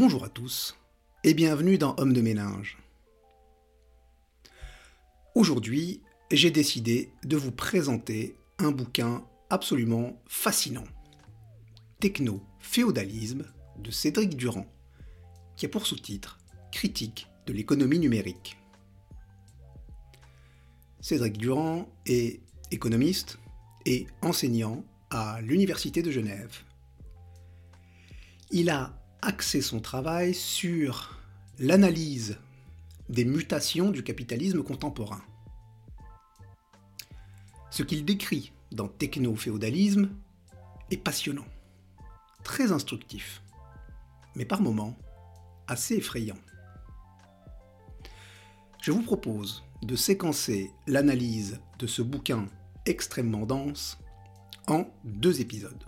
Bonjour à tous et bienvenue dans Homme de ménage. Aujourd'hui, j'ai décidé de vous présenter un bouquin absolument fascinant. Techno-féodalisme de Cédric Durand, qui a pour sous-titre Critique de l'économie numérique. Cédric Durand est économiste et enseignant à l'Université de Genève. Il a axé son travail sur l'analyse des mutations du capitalisme contemporain. Ce qu'il décrit dans Techno-féodalisme est passionnant, très instructif, mais par moments assez effrayant. Je vous propose de séquencer l'analyse de ce bouquin extrêmement dense en deux épisodes.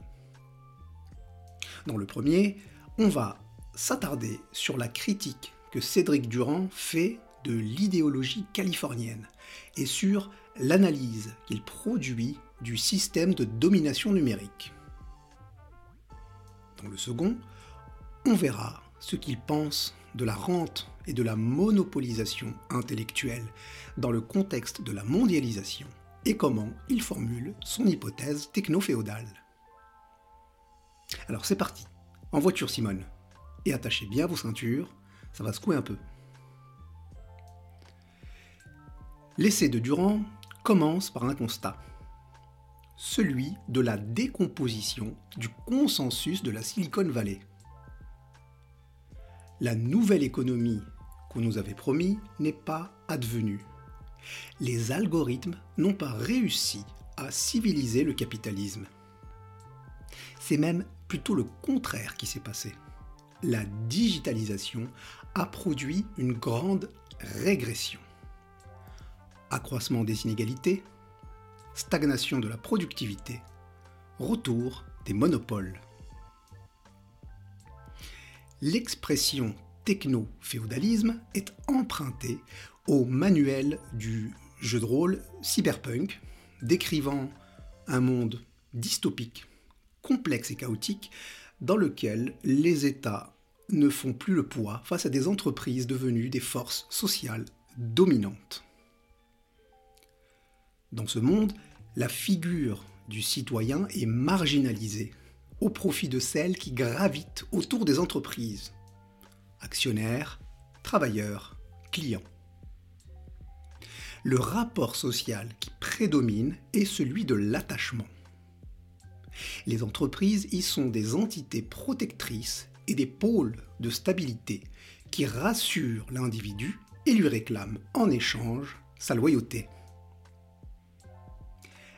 Dans le premier, on va s'attarder sur la critique que Cédric Durand fait de l'idéologie californienne et sur l'analyse qu'il produit du système de domination numérique. Dans le second, on verra ce qu'il pense de la rente et de la monopolisation intellectuelle dans le contexte de la mondialisation et comment il formule son hypothèse techno-féodale. Alors c'est parti, en voiture Simone, et attachez bien vos ceintures, ça va secouer un peu. L'essai de Durand commence par un constat, celui de la décomposition du consensus de la Silicon Valley. La nouvelle économie qu'on nous avait promis n'est pas advenue. Les algorithmes n'ont pas réussi à civiliser le capitalisme. C'est même plutôt le contraire qui s'est passé la digitalisation a produit une grande régression. Accroissement des inégalités, stagnation de la productivité, retour des monopoles. L'expression techno-féodalisme est empruntée au manuel du jeu de rôle Cyberpunk, décrivant un monde dystopique, complexe et chaotique, dans lequel les États ne font plus le poids face à des entreprises devenues des forces sociales dominantes. Dans ce monde, la figure du citoyen est marginalisée au profit de celles qui gravitent autour des entreprises. Actionnaires, travailleurs, clients. Le rapport social qui prédomine est celui de l'attachement. Les entreprises y sont des entités protectrices et des pôles de stabilité qui rassurent l'individu et lui réclament en échange sa loyauté.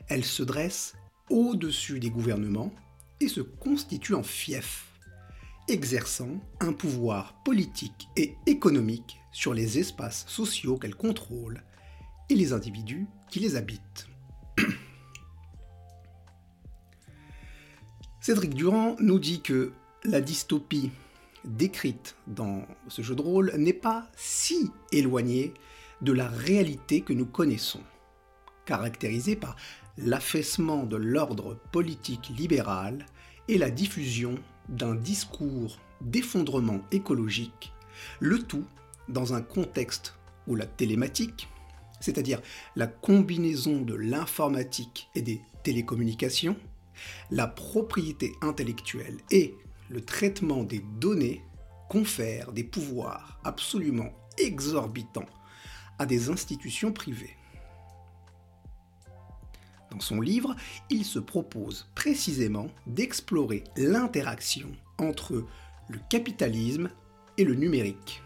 Elles se dressent au-dessus des gouvernements et se constituent en fief, exerçant un pouvoir politique et économique sur les espaces sociaux qu'elles contrôlent et les individus qui les habitent. Cédric Durand nous dit que la dystopie décrite dans ce jeu de rôle n'est pas si éloignée de la réalité que nous connaissons, caractérisée par l'affaissement de l'ordre politique libéral et la diffusion d'un discours d'effondrement écologique, le tout dans un contexte où la télématique, c'est-à-dire la combinaison de l'informatique et des télécommunications, la propriété intellectuelle et le traitement des données confèrent des pouvoirs absolument exorbitants à des institutions privées. Dans son livre, il se propose précisément d'explorer l'interaction entre le capitalisme et le numérique.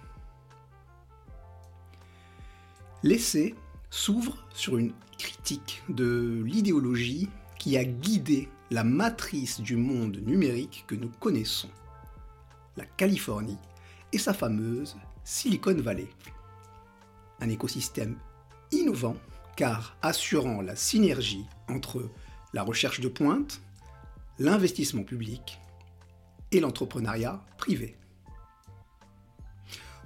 L'essai s'ouvre sur une critique de l'idéologie qui a guidé la matrice du monde numérique que nous connaissons, la Californie et sa fameuse Silicon Valley. Un écosystème innovant car assurant la synergie entre la recherche de pointe, l'investissement public et l'entrepreneuriat privé.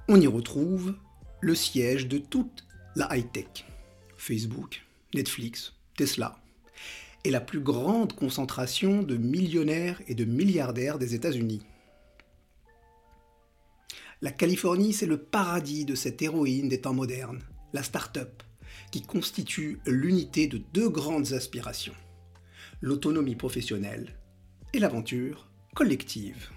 On y retrouve le siège de toute la high-tech, Facebook, Netflix, Tesla, est la plus grande concentration de millionnaires et de milliardaires des États-Unis. La Californie, c'est le paradis de cette héroïne des temps modernes, la start-up, qui constitue l'unité de deux grandes aspirations, l'autonomie professionnelle et l'aventure collective.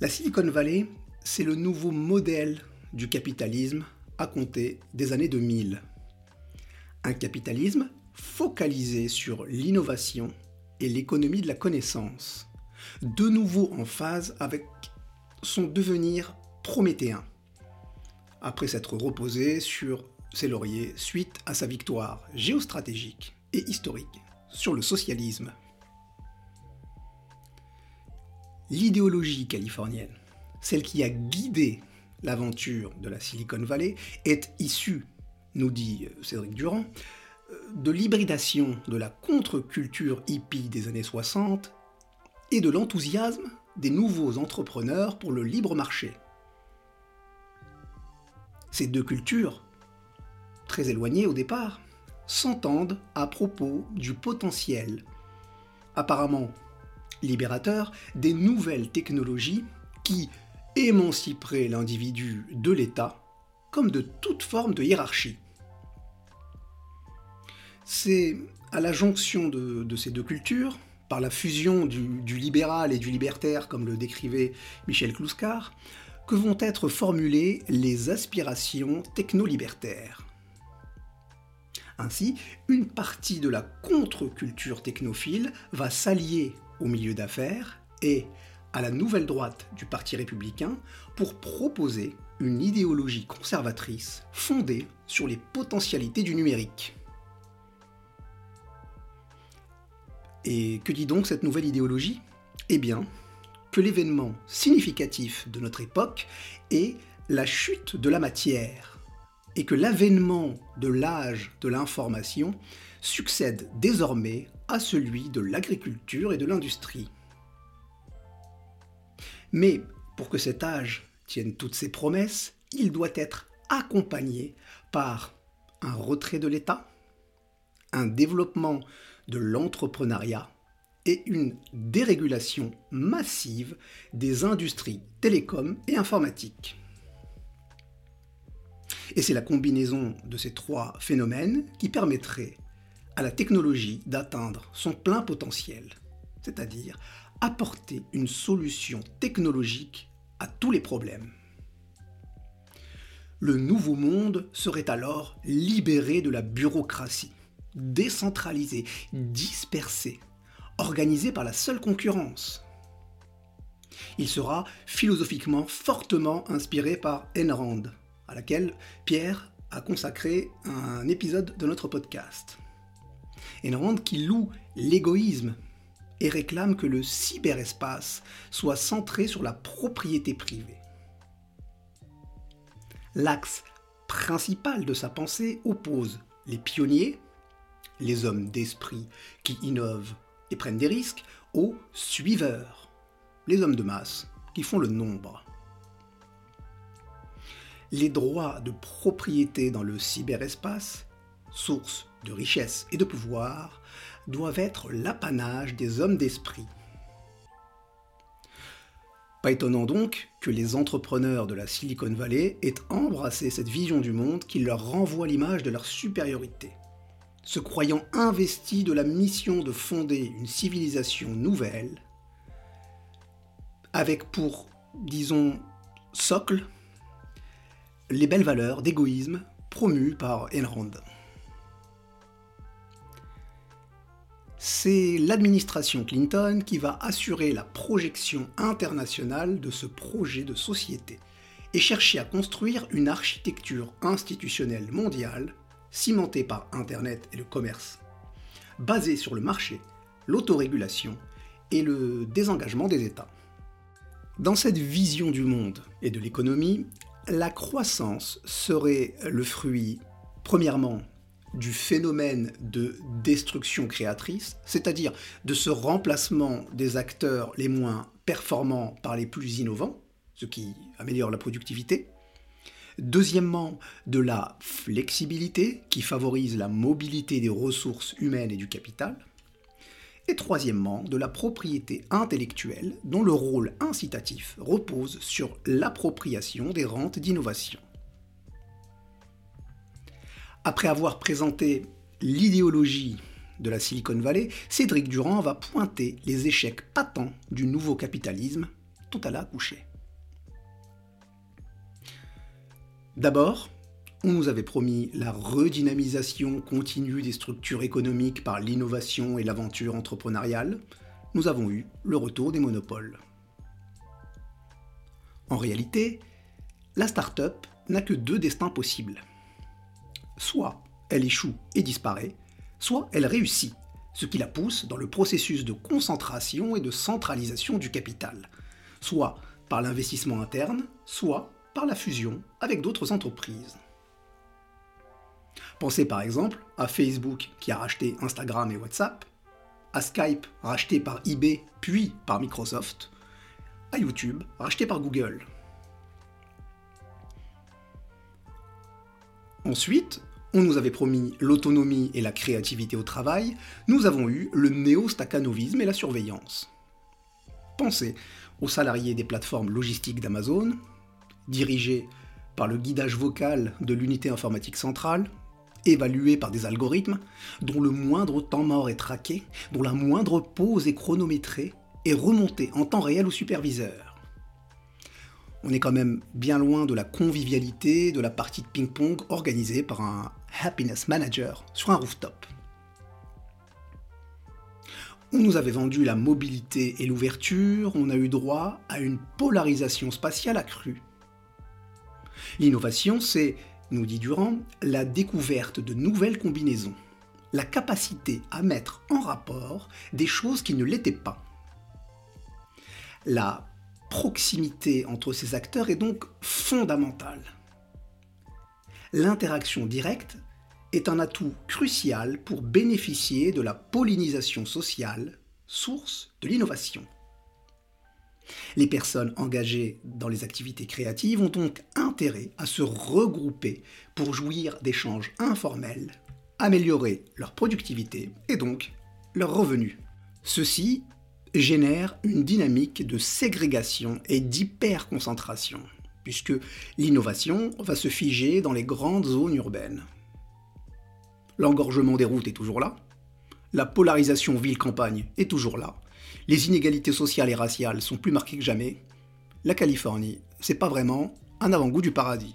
La Silicon Valley, c'est le nouveau modèle du capitalisme à compter des années 2000. Un capitalisme focalisé sur l'innovation et l'économie de la connaissance, de nouveau en phase avec son devenir prométhéen, après s'être reposé sur ses lauriers suite à sa victoire géostratégique et historique sur le socialisme. L'idéologie californienne, celle qui a guidé l'aventure de la Silicon Valley, est issue, nous dit Cédric Durand, de l'hybridation de la contre-culture hippie des années 60 et de l'enthousiasme des nouveaux entrepreneurs pour le libre marché. Ces deux cultures, très éloignées au départ, s'entendent à propos du potentiel, apparemment libérateur, des nouvelles technologies qui émanciperaient l'individu de l'État comme de toute forme de hiérarchie. C'est à la jonction de, ces deux cultures, par la fusion du, libéral et du libertaire, comme le décrivait Michel Kluskar, que vont être formulées les aspirations techno-libertaires. Ainsi, une partie de la contre-culture technophile va s'allier au milieu d'affaires et à la nouvelle droite du Parti républicain pour proposer une idéologie conservatrice fondée sur les potentialités du numérique. Et que dit donc cette nouvelle idéologie? Eh bien, que l'événement significatif de notre époque est la chute de la matière, et que l'avènement de l'âge de l'information succède désormais à celui de l'agriculture et de l'industrie. Mais pour que cet âge tienne toutes ses promesses, il doit être accompagné par un retrait de l'État, un développement de l'entrepreneuriat et une dérégulation massive des industries télécom et informatiques. Et c'est la combinaison de ces trois phénomènes qui permettrait à la technologie d'atteindre son plein potentiel, c'est-à-dire apporter une solution technologique à tous les problèmes. Le nouveau monde serait alors libéré de la bureaucratie décentralisé, dispersé, organisé par la seule concurrence. Il sera philosophiquement fortement inspiré par Enrand, à laquelle Pierre a consacré un épisode de notre podcast. Enrand qui loue l'égoïsme et réclame que le cyberespace soit centré sur la propriété privée. L'axe principal de sa pensée oppose les pionniers, les hommes d'esprit qui innovent et prennent des risques, aux suiveurs, les hommes de masse qui font le nombre. Les droits de propriété dans le cyberespace, source de richesse et de pouvoir, doivent être l'apanage des hommes d'esprit. Pas étonnant donc que les entrepreneurs de la Silicon Valley aient embrassé cette vision du monde qui leur renvoie l'image de leur supériorité se croyant investi de la mission de fonder une civilisation nouvelle, avec pour, disons, socle, les belles valeurs d'égoïsme promues par Enrand. C'est l'administration Clinton qui va assurer la projection internationale de ce projet de société et chercher à construire une architecture institutionnelle mondiale cimenté par Internet et le commerce, basé sur le marché, l'autorégulation et le désengagement des États. Dans cette vision du monde et de l'économie, la croissance serait le fruit, premièrement, du phénomène de destruction créatrice, c'est-à-dire de ce remplacement des acteurs les moins performants par les plus innovants, ce qui améliore la productivité, Deuxièmement, de la flexibilité qui favorise la mobilité des ressources humaines et du capital. et troisièmement de la propriété intellectuelle dont le rôle incitatif repose sur l'appropriation des rentes d'innovation. Après avoir présenté l'idéologie de la Silicon Valley, Cédric Durand va pointer les échecs patents du nouveau capitalisme dont elle a accouché. D'abord, on nous avait promis la redynamisation continue des structures économiques par l'innovation et l'aventure entrepreneuriale. Nous avons eu le retour des monopoles. En réalité, la start-up n'a que deux destins possibles. Soit elle échoue et disparaît, soit elle réussit, ce qui la pousse dans le processus de concentration et de centralisation du capital, soit par l'investissement interne, soit par la fusion avec d'autres entreprises. Pensez par exemple à Facebook qui a racheté Instagram et WhatsApp, à Skype racheté par eBay puis par Microsoft, à YouTube racheté par Google. Ensuite, on nous avait promis l'autonomie et la créativité au travail, nous avons eu le néo-staccanovisme et la surveillance. Pensez aux salariés des plateformes logistiques d'Amazon, dirigés par le guidage vocal de l'unité informatique centrale, évalués par des algorithmes, dont le moindre temps mort est traqué, dont la moindre pause est chronométrée et remontée en temps réel au superviseur. On est quand même bien loin de la convivialité de la partie de ping-pong organisée par un happiness manager sur un rooftop. On nous avait vendu la mobilité et l'ouverture, on a eu droit à une polarisation spatiale accrue. L'innovation, c'est nous dit Durand, la découverte de nouvelles combinaisons, la capacité à mettre en rapport des choses qui ne l'étaient pas. La proximité entre ces acteurs est donc fondamentale. L'interaction directe est un atout crucial pour bénéficier de la pollinisation sociale, source de l'innovation. Les personnes engagées dans les activités créatives ont donc intérêt à se regrouper pour jouir d'échanges informels, améliorer leur productivité et donc leurs revenus. Ceci génère une dynamique de ségrégation et d'hyperconcentration, puisque l'innovation va se figer dans les grandes zones urbaines. L'engorgement des routes est toujours là, la polarisation ville-campagne est toujours là, les inégalités sociales et raciales sont plus marquées que jamais. La Californie, c'est pas vraiment un avant-goût du paradis.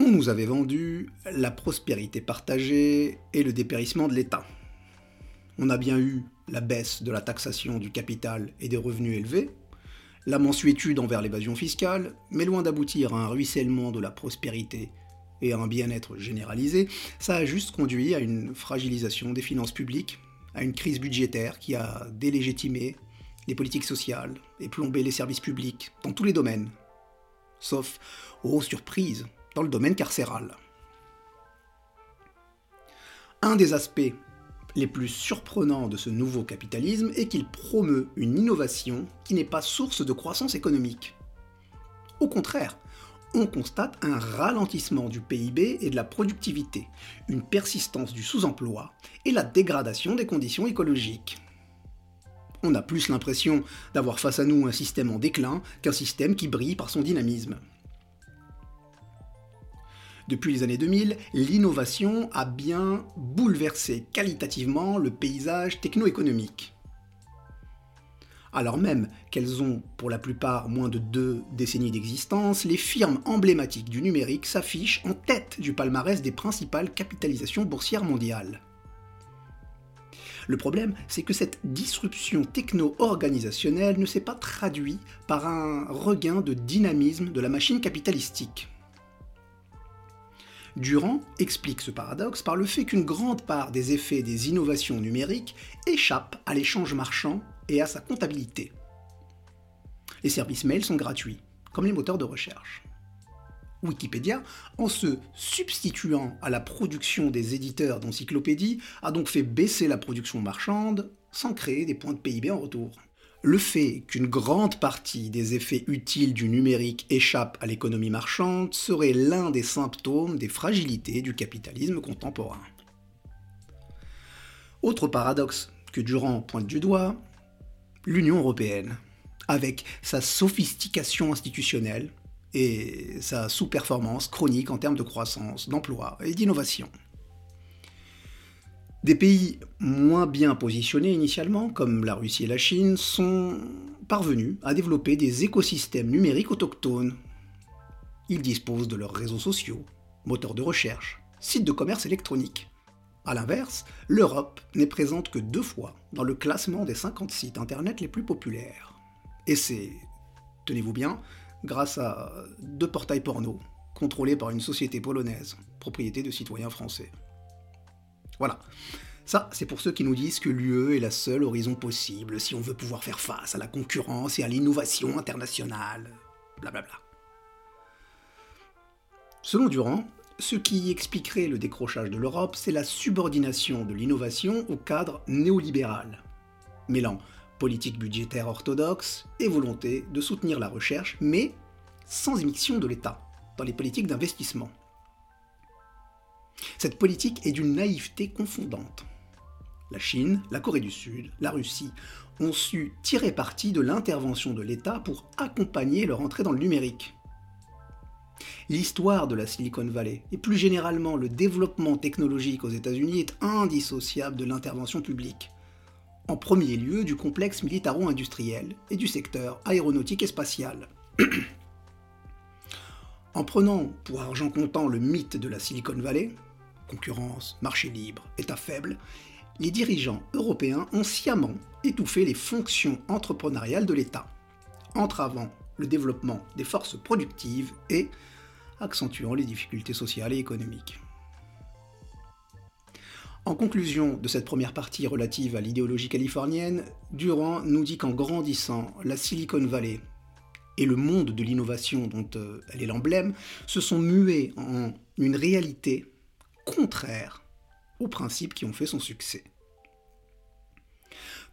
On nous avait vendu la prospérité partagée et le dépérissement de l'État. On a bien eu la baisse de la taxation du capital et des revenus élevés, la mensuétude envers l'évasion fiscale, mais loin d'aboutir à un ruissellement de la prospérité et à un bien-être généralisé, ça a juste conduit à une fragilisation des finances publiques, à une crise budgétaire qui a délégitimé les politiques sociales et plomber les services publics dans tous les domaines, sauf, aux surprises, dans le domaine carcéral. Un des aspects les plus surprenants de ce nouveau capitalisme est qu'il promeut une innovation qui n'est pas source de croissance économique. Au contraire, on constate un ralentissement du PIB et de la productivité, une persistance du sous-emploi et la dégradation des conditions écologiques on a plus l'impression d'avoir face à nous un système en déclin qu'un système qui brille par son dynamisme. Depuis les années 2000, l'innovation a bien bouleversé qualitativement le paysage techno-économique. Alors même qu'elles ont pour la plupart moins de deux décennies d'existence, les firmes emblématiques du numérique s'affichent en tête du palmarès des principales capitalisations boursières mondiales. Le problème, c'est que cette disruption techno-organisationnelle ne s'est pas traduite par un regain de dynamisme de la machine capitalistique. Durand explique ce paradoxe par le fait qu'une grande part des effets des innovations numériques échappent à l'échange marchand et à sa comptabilité. Les services mail sont gratuits, comme les moteurs de recherche. Wikipédia, en se substituant à la production des éditeurs d'encyclopédies, a donc fait baisser la production marchande sans créer des points de PIB en retour. Le fait qu'une grande partie des effets utiles du numérique échappe à l'économie marchande serait l'un des symptômes des fragilités du capitalisme contemporain. Autre paradoxe que Durand pointe du doigt l'Union européenne, avec sa sophistication institutionnelle et sa sous-performance chronique en termes de croissance, d'emploi et d'innovation. Des pays moins bien positionnés initialement, comme la Russie et la Chine, sont parvenus à développer des écosystèmes numériques autochtones. Ils disposent de leurs réseaux sociaux, moteurs de recherche, sites de commerce électronique. A l'inverse, l'Europe n'est présente que deux fois dans le classement des 50 sites internet les plus populaires. Et c'est, tenez-vous bien, grâce à deux portails porno contrôlés par une société polonaise, propriété de citoyens français. Voilà. Ça, c'est pour ceux qui nous disent que l'UE est la seule horizon possible si on veut pouvoir faire face à la concurrence et à l'innovation internationale. Blablabla. Selon Durand, ce qui expliquerait le décrochage de l'Europe, c'est la subordination de l'innovation au cadre néolibéral, mêlant politique budgétaire orthodoxe et volonté de soutenir la recherche, mais sans émission de l'État dans les politiques d'investissement. Cette politique est d'une naïveté confondante. La Chine, la Corée du Sud, la Russie ont su tirer parti de l'intervention de l'État pour accompagner leur entrée dans le numérique. L'histoire de la Silicon Valley et plus généralement le développement technologique aux États-Unis est indissociable de l'intervention publique. En premier lieu du complexe militaro-industriel et du secteur aéronautique et spatial. en prenant pour argent comptant le mythe de la Silicon Valley, concurrence, marché libre, État faible, les dirigeants européens ont sciemment étouffé les fonctions entrepreneuriales de l'État, entravant le développement des forces productives et accentuant les difficultés sociales et économiques. En conclusion de cette première partie relative à l'idéologie californienne, Durand nous dit qu'en grandissant, la Silicon Valley et le monde de l'innovation dont euh, elle est l'emblème se sont mués en une réalité contraire aux principes qui ont fait son succès.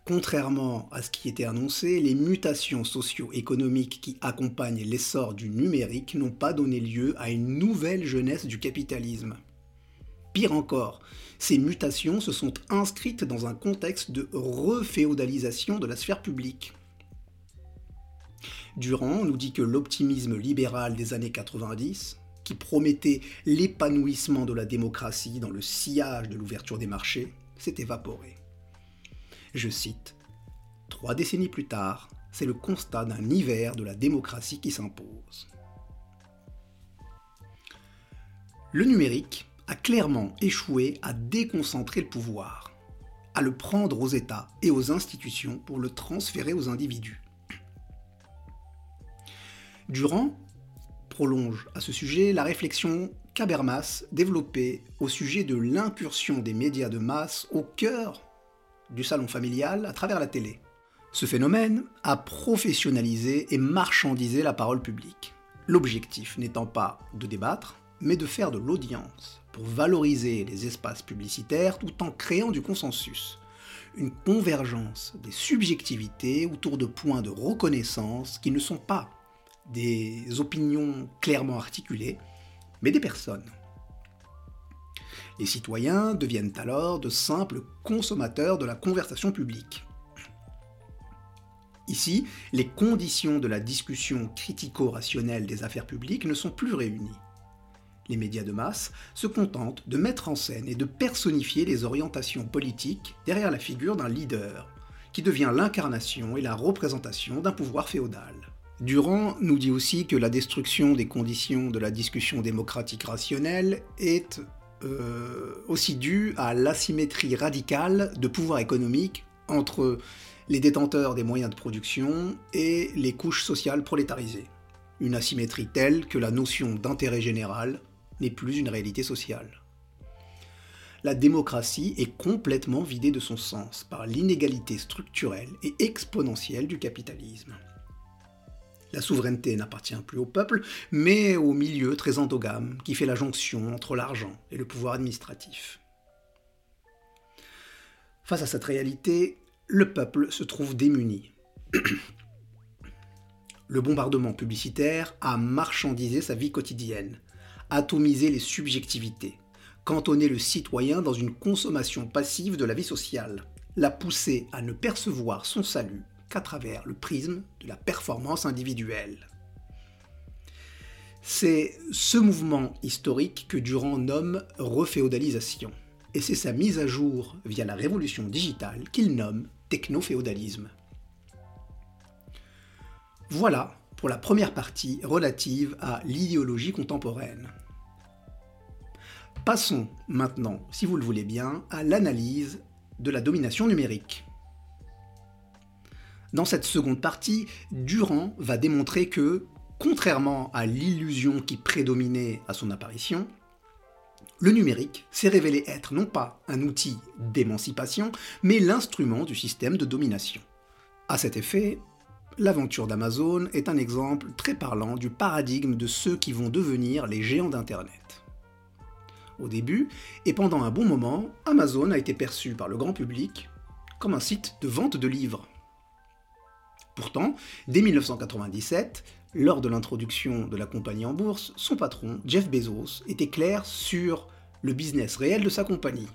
Contrairement à ce qui était annoncé, les mutations socio-économiques qui accompagnent l'essor du numérique n'ont pas donné lieu à une nouvelle jeunesse du capitalisme. Pire encore, ces mutations se sont inscrites dans un contexte de reféodalisation de la sphère publique. Durand nous dit que l'optimisme libéral des années 90, qui promettait l'épanouissement de la démocratie dans le sillage de l'ouverture des marchés, s'est évaporé. Je cite, Trois décennies plus tard, c'est le constat d'un hiver de la démocratie qui s'impose. Le numérique a clairement échoué à déconcentrer le pouvoir, à le prendre aux États et aux institutions pour le transférer aux individus. Durand prolonge à ce sujet la réflexion qu'Habermas développait au sujet de l'incursion des médias de masse au cœur du salon familial à travers la télé. Ce phénomène a professionnalisé et marchandisé la parole publique, l'objectif n'étant pas de débattre, mais de faire de l'audience, pour valoriser les espaces publicitaires tout en créant du consensus, une convergence des subjectivités autour de points de reconnaissance qui ne sont pas des opinions clairement articulées, mais des personnes. Les citoyens deviennent alors de simples consommateurs de la conversation publique. Ici, les conditions de la discussion critico-rationnelle des affaires publiques ne sont plus réunies. Les médias de masse se contentent de mettre en scène et de personnifier les orientations politiques derrière la figure d'un leader, qui devient l'incarnation et la représentation d'un pouvoir féodal. Durand nous dit aussi que la destruction des conditions de la discussion démocratique rationnelle est euh, aussi due à l'asymétrie radicale de pouvoir économique entre les détenteurs des moyens de production et les couches sociales prolétarisées. Une asymétrie telle que la notion d'intérêt général n'est plus une réalité sociale. La démocratie est complètement vidée de son sens par l'inégalité structurelle et exponentielle du capitalisme. La souveraineté n'appartient plus au peuple, mais au milieu très endogame qui fait la jonction entre l'argent et le pouvoir administratif. Face à cette réalité, le peuple se trouve démuni. le bombardement publicitaire a marchandisé sa vie quotidienne, atomisé les subjectivités, cantonné le citoyen dans une consommation passive de la vie sociale. l'a poussé à ne percevoir son salut qu'à travers le prisme de la performance individuelle. C'est ce mouvement historique que Durand nomme reféodalisation, et c'est sa mise à jour via la révolution digitale qu'il nomme technoféodalisme. Voilà pour la première partie relative à l'idéologie contemporaine. Passons maintenant, si vous le voulez bien, à l'analyse de la domination numérique. Dans cette seconde partie, Durand va démontrer que, contrairement à l'illusion qui prédominait à son apparition, le numérique s'est révélé être non pas un outil d'émancipation, mais l'instrument du système de domination. À cet effet, l'aventure d'Amazon est un exemple très parlant du paradigme de ceux qui vont devenir les géants d'Internet. Au début, et pendant un bon moment, Amazon a été perçu par le grand public comme un site de vente de livres. Pourtant, dès 1997, lors de l'introduction de la compagnie en bourse, son patron, Jeff Bezos, était clair sur le business réel de sa compagnie.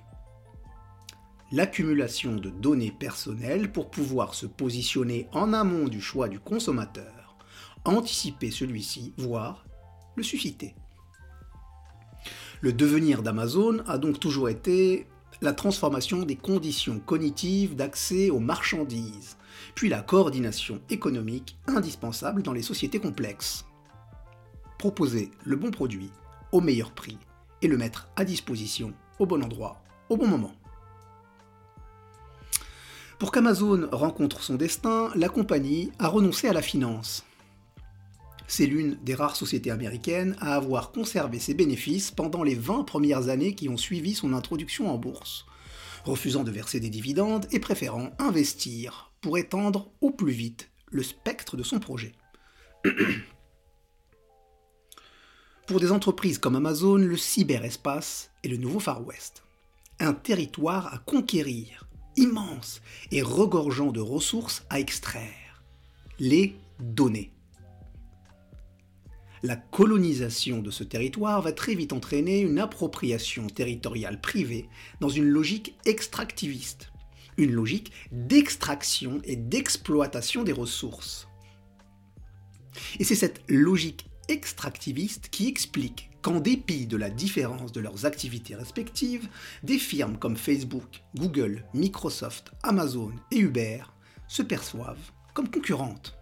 L'accumulation de données personnelles pour pouvoir se positionner en amont du choix du consommateur, anticiper celui-ci, voire le susciter. Le devenir d'Amazon a donc toujours été la transformation des conditions cognitives d'accès aux marchandises, puis la coordination économique indispensable dans les sociétés complexes. Proposer le bon produit au meilleur prix et le mettre à disposition au bon endroit, au bon moment. Pour qu'Amazon rencontre son destin, la compagnie a renoncé à la finance. C'est l'une des rares sociétés américaines à avoir conservé ses bénéfices pendant les 20 premières années qui ont suivi son introduction en bourse, refusant de verser des dividendes et préférant investir pour étendre au plus vite le spectre de son projet. pour des entreprises comme Amazon, le cyberespace est le nouveau Far West. Un territoire à conquérir, immense et regorgeant de ressources à extraire. Les données. La colonisation de ce territoire va très vite entraîner une appropriation territoriale privée dans une logique extractiviste, une logique d'extraction et d'exploitation des ressources. Et c'est cette logique extractiviste qui explique qu'en dépit de la différence de leurs activités respectives, des firmes comme Facebook, Google, Microsoft, Amazon et Uber se perçoivent comme concurrentes.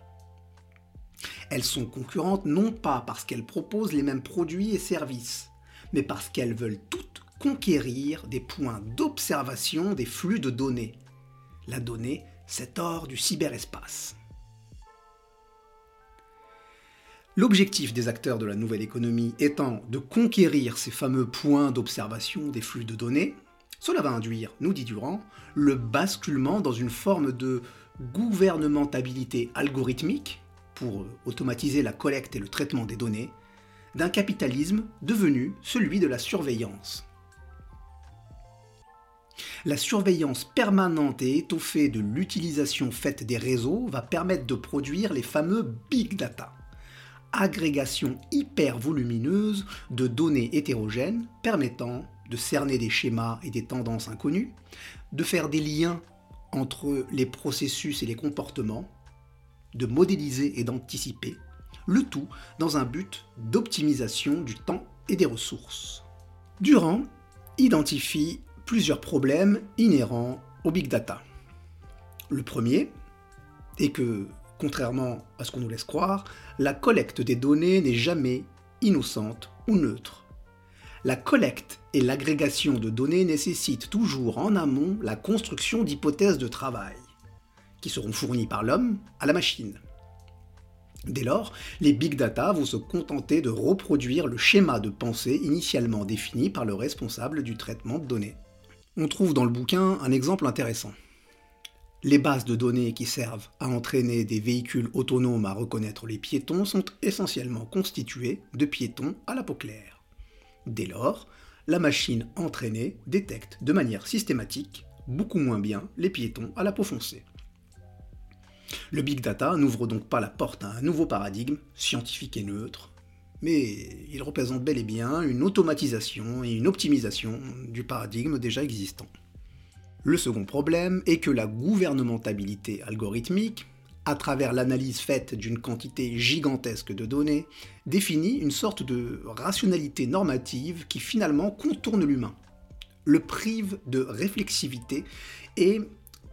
Elles sont concurrentes non pas parce qu'elles proposent les mêmes produits et services, mais parce qu'elles veulent toutes conquérir des points d'observation des flux de données. La donnée, cet or du cyberespace. L'objectif des acteurs de la nouvelle économie étant de conquérir ces fameux points d'observation des flux de données, cela va induire, nous dit Durand, le basculement dans une forme de gouvernementabilité algorithmique pour automatiser la collecte et le traitement des données, d'un capitalisme devenu celui de la surveillance. La surveillance permanente et étoffée de l'utilisation faite des réseaux va permettre de produire les fameux big data agrégation hyper volumineuse de données hétérogènes permettant de cerner des schémas et des tendances inconnues, de faire des liens entre les processus et les comportements, de modéliser et d'anticiper, le tout dans un but d'optimisation du temps et des ressources. Durand identifie plusieurs problèmes inhérents au big data. Le premier est que Contrairement à ce qu'on nous laisse croire, la collecte des données n'est jamais innocente ou neutre. La collecte et l'agrégation de données nécessitent toujours en amont la construction d'hypothèses de travail, qui seront fournies par l'homme à la machine. Dès lors, les big data vont se contenter de reproduire le schéma de pensée initialement défini par le responsable du traitement de données. On trouve dans le bouquin un exemple intéressant. Les bases de données qui servent à entraîner des véhicules autonomes à reconnaître les piétons sont essentiellement constituées de piétons à la peau claire. Dès lors, la machine entraînée détecte de manière systématique beaucoup moins bien les piétons à la peau foncée. Le big data n'ouvre donc pas la porte à un nouveau paradigme scientifique et neutre, mais il représente bel et bien une automatisation et une optimisation du paradigme déjà existant. Le second problème est que la gouvernementabilité algorithmique, à travers l'analyse faite d'une quantité gigantesque de données, définit une sorte de rationalité normative qui finalement contourne l'humain, le prive de réflexivité et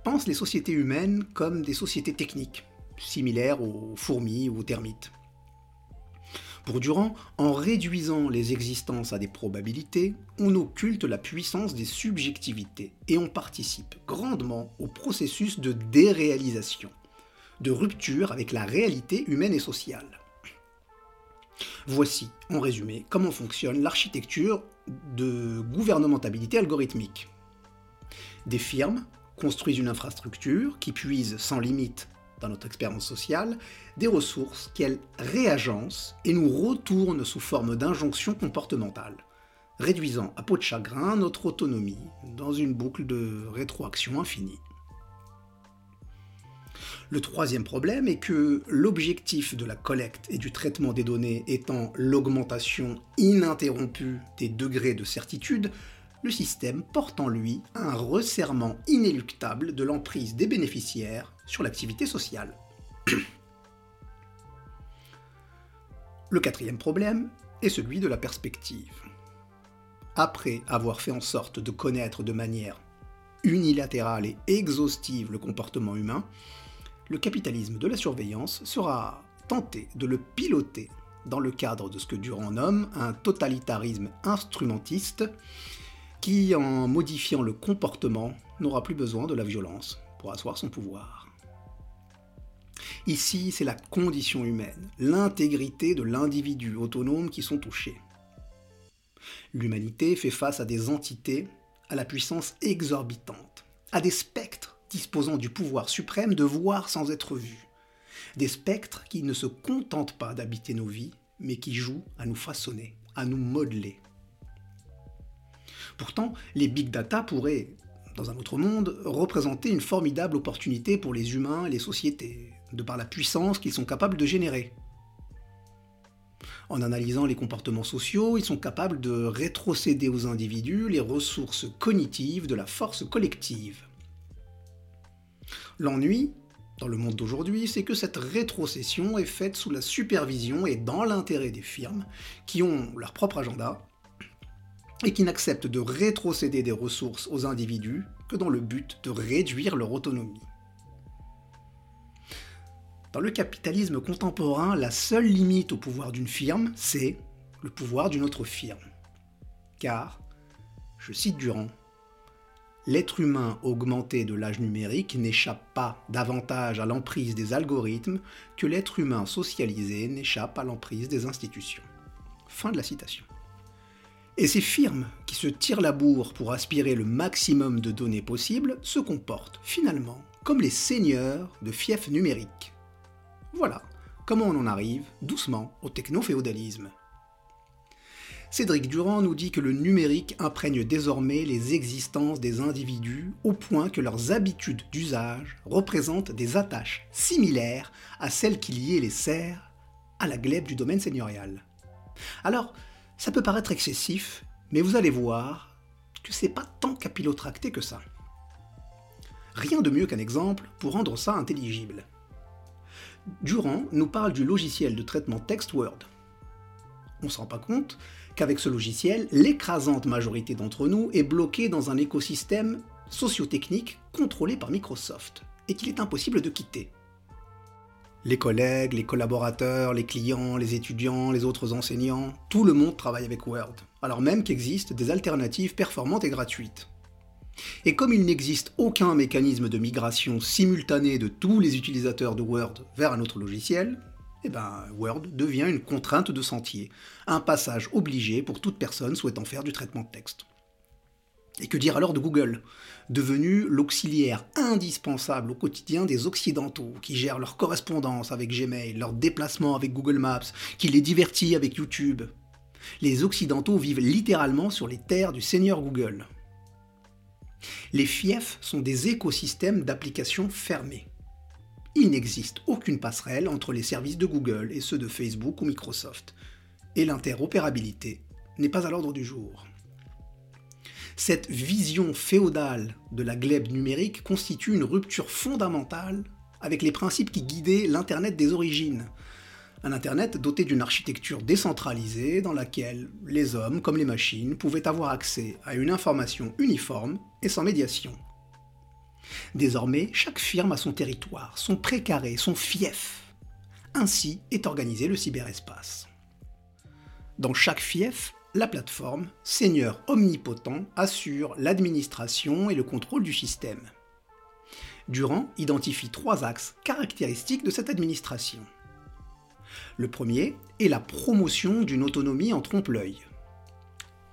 pense les sociétés humaines comme des sociétés techniques, similaires aux fourmis ou aux termites. Pour Durand, en réduisant les existences à des probabilités, on occulte la puissance des subjectivités et on participe grandement au processus de déréalisation, de rupture avec la réalité humaine et sociale. Voici, en résumé, comment fonctionne l'architecture de gouvernementabilité algorithmique. Des firmes construisent une infrastructure qui puise sans limite dans notre expérience sociale, des ressources qu'elles réagencent et nous retournent sous forme d'injonctions comportementales, réduisant à peau de chagrin notre autonomie dans une boucle de rétroaction infinie. Le troisième problème est que l'objectif de la collecte et du traitement des données étant l'augmentation ininterrompue des degrés de certitude, le système porte en lui un resserrement inéluctable de l'emprise des bénéficiaires sur l'activité sociale. Le quatrième problème est celui de la perspective. Après avoir fait en sorte de connaître de manière unilatérale et exhaustive le comportement humain, le capitalisme de la surveillance sera tenté de le piloter dans le cadre de ce que Durand nomme un totalitarisme instrumentiste qui, en modifiant le comportement, n'aura plus besoin de la violence pour asseoir son pouvoir. Ici, c'est la condition humaine, l'intégrité de l'individu autonome qui sont touchés. L'humanité fait face à des entités à la puissance exorbitante, à des spectres disposant du pouvoir suprême de voir sans être vus, des spectres qui ne se contentent pas d'habiter nos vies, mais qui jouent à nous façonner, à nous modeler. Pourtant, les big data pourraient, dans un autre monde, représenter une formidable opportunité pour les humains et les sociétés, de par la puissance qu'ils sont capables de générer. En analysant les comportements sociaux, ils sont capables de rétrocéder aux individus les ressources cognitives de la force collective. L'ennui, dans le monde d'aujourd'hui, c'est que cette rétrocession est faite sous la supervision et dans l'intérêt des firmes qui ont leur propre agenda et qui n'acceptent de rétrocéder des ressources aux individus que dans le but de réduire leur autonomie. Dans le capitalisme contemporain, la seule limite au pouvoir d'une firme, c'est le pouvoir d'une autre firme. Car, je cite Durand, l'être humain augmenté de l'âge numérique n'échappe pas davantage à l'emprise des algorithmes que l'être humain socialisé n'échappe à l'emprise des institutions. Fin de la citation. Et ces firmes qui se tirent la bourre pour aspirer le maximum de données possibles se comportent finalement comme les seigneurs de fiefs numériques. Voilà comment on en arrive doucement au techno-féodalisme. Cédric Durand nous dit que le numérique imprègne désormais les existences des individus au point que leurs habitudes d'usage représentent des attaches similaires à celles qui liaient les serfs à la glèbe du domaine seigneurial. Alors, ça peut paraître excessif, mais vous allez voir que c'est pas tant capillotracté que ça. Rien de mieux qu'un exemple pour rendre ça intelligible. Durand nous parle du logiciel de traitement texte Word. On ne se rend pas compte qu'avec ce logiciel, l'écrasante majorité d'entre nous est bloquée dans un écosystème socio-technique contrôlé par Microsoft et qu'il est impossible de quitter. Les collègues, les collaborateurs, les clients, les étudiants, les autres enseignants, tout le monde travaille avec Word, alors même qu'existent des alternatives performantes et gratuites. Et comme il n'existe aucun mécanisme de migration simultané de tous les utilisateurs de Word vers un autre logiciel, eh ben, Word devient une contrainte de sentier, un passage obligé pour toute personne souhaitant faire du traitement de texte. Et que dire alors de Google Devenu l'auxiliaire indispensable au quotidien des Occidentaux, qui gèrent leur correspondance avec Gmail, leurs déplacements avec Google Maps, qui les divertit avec YouTube? Les Occidentaux vivent littéralement sur les terres du Seigneur Google. Les fiefs sont des écosystèmes d'applications fermés. Il n'existe aucune passerelle entre les services de Google et ceux de Facebook ou Microsoft. Et l'interopérabilité n'est pas à l'ordre du jour. Cette vision féodale de la glèbe numérique constitue une rupture fondamentale avec les principes qui guidaient l'Internet des origines. Un Internet doté d'une architecture décentralisée dans laquelle les hommes, comme les machines, pouvaient avoir accès à une information uniforme et sans médiation. Désormais, chaque firme a son territoire, son précaré, son fief. Ainsi est organisé le cyberespace. Dans chaque fief, la plateforme, seigneur omnipotent, assure l'administration et le contrôle du système. Durand identifie trois axes caractéristiques de cette administration. Le premier est la promotion d'une autonomie en trompe-l'œil.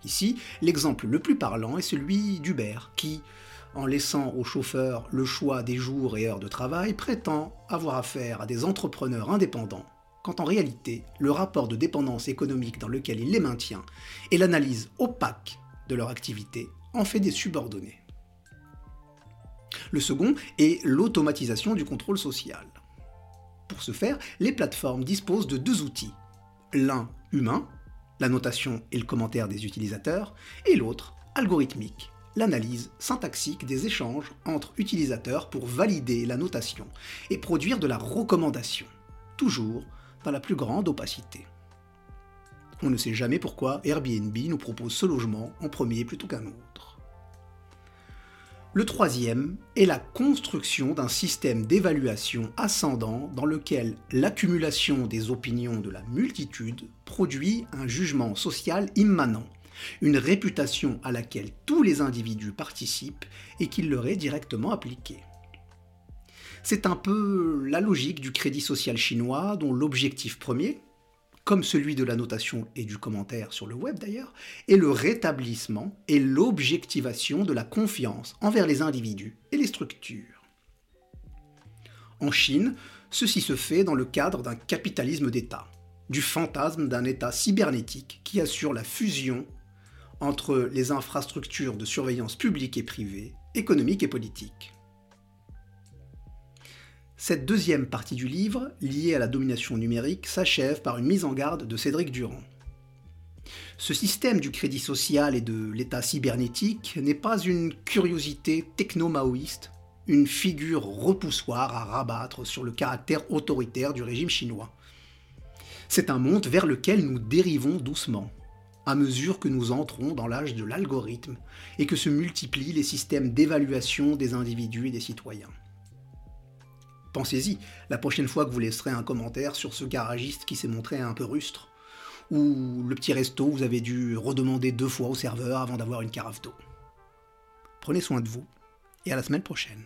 Ici, l'exemple le plus parlant est celui d'Uber, qui, en laissant aux chauffeurs le choix des jours et heures de travail, prétend avoir affaire à des entrepreneurs indépendants, quand en réalité, le rapport de dépendance économique dans lequel il les maintient et l'analyse opaque de leur activité en fait des subordonnés. Le second est l'automatisation du contrôle social. Faire, les plateformes disposent de deux outils. L'un humain, la notation et le commentaire des utilisateurs, et l'autre algorithmique, l'analyse syntaxique des échanges entre utilisateurs pour valider la notation et produire de la recommandation, toujours dans la plus grande opacité. On ne sait jamais pourquoi Airbnb nous propose ce logement en premier plutôt qu'un autre. Le troisième est la construction d'un système d'évaluation ascendant dans lequel l'accumulation des opinions de la multitude produit un jugement social immanent une réputation à laquelle tous les individus participent et qui leur est directement appliquée. C'est un peu la logique du crédit social chinois dont l'objectif premier, comme celui de la notation et du commentaire sur le web d'ailleurs, est le rétablissement et l'objectivation de la confiance envers les individus et les structures. En Chine, ceci se fait dans le cadre d'un capitalisme d'État, du fantasme d'un État cybernétique qui assure la fusion entre les infrastructures de surveillance publique et privée, économique et politique. Cette deuxième partie du livre, liée à la domination numérique, s'achève par une mise en garde de Cédric Durand. Ce système du crédit social et de l'État cybernétique n'est pas une curiosité techno-maoïste, une figure repoussoire à rabattre sur le caractère autoritaire du régime chinois. C'est un monde vers lequel nous dérivons doucement, à mesure que nous entrons dans l'âge de l'algorithme et que se multiplient les systèmes d'évaluation des individus et des citoyens. Pensez-y, la prochaine fois que vous laisserez un commentaire sur ce garagiste qui s'est montré un peu rustre, ou le petit resto vous avez dû redemander deux fois au serveur avant d'avoir une carafe d'eau. Prenez soin de vous, et à la semaine prochaine.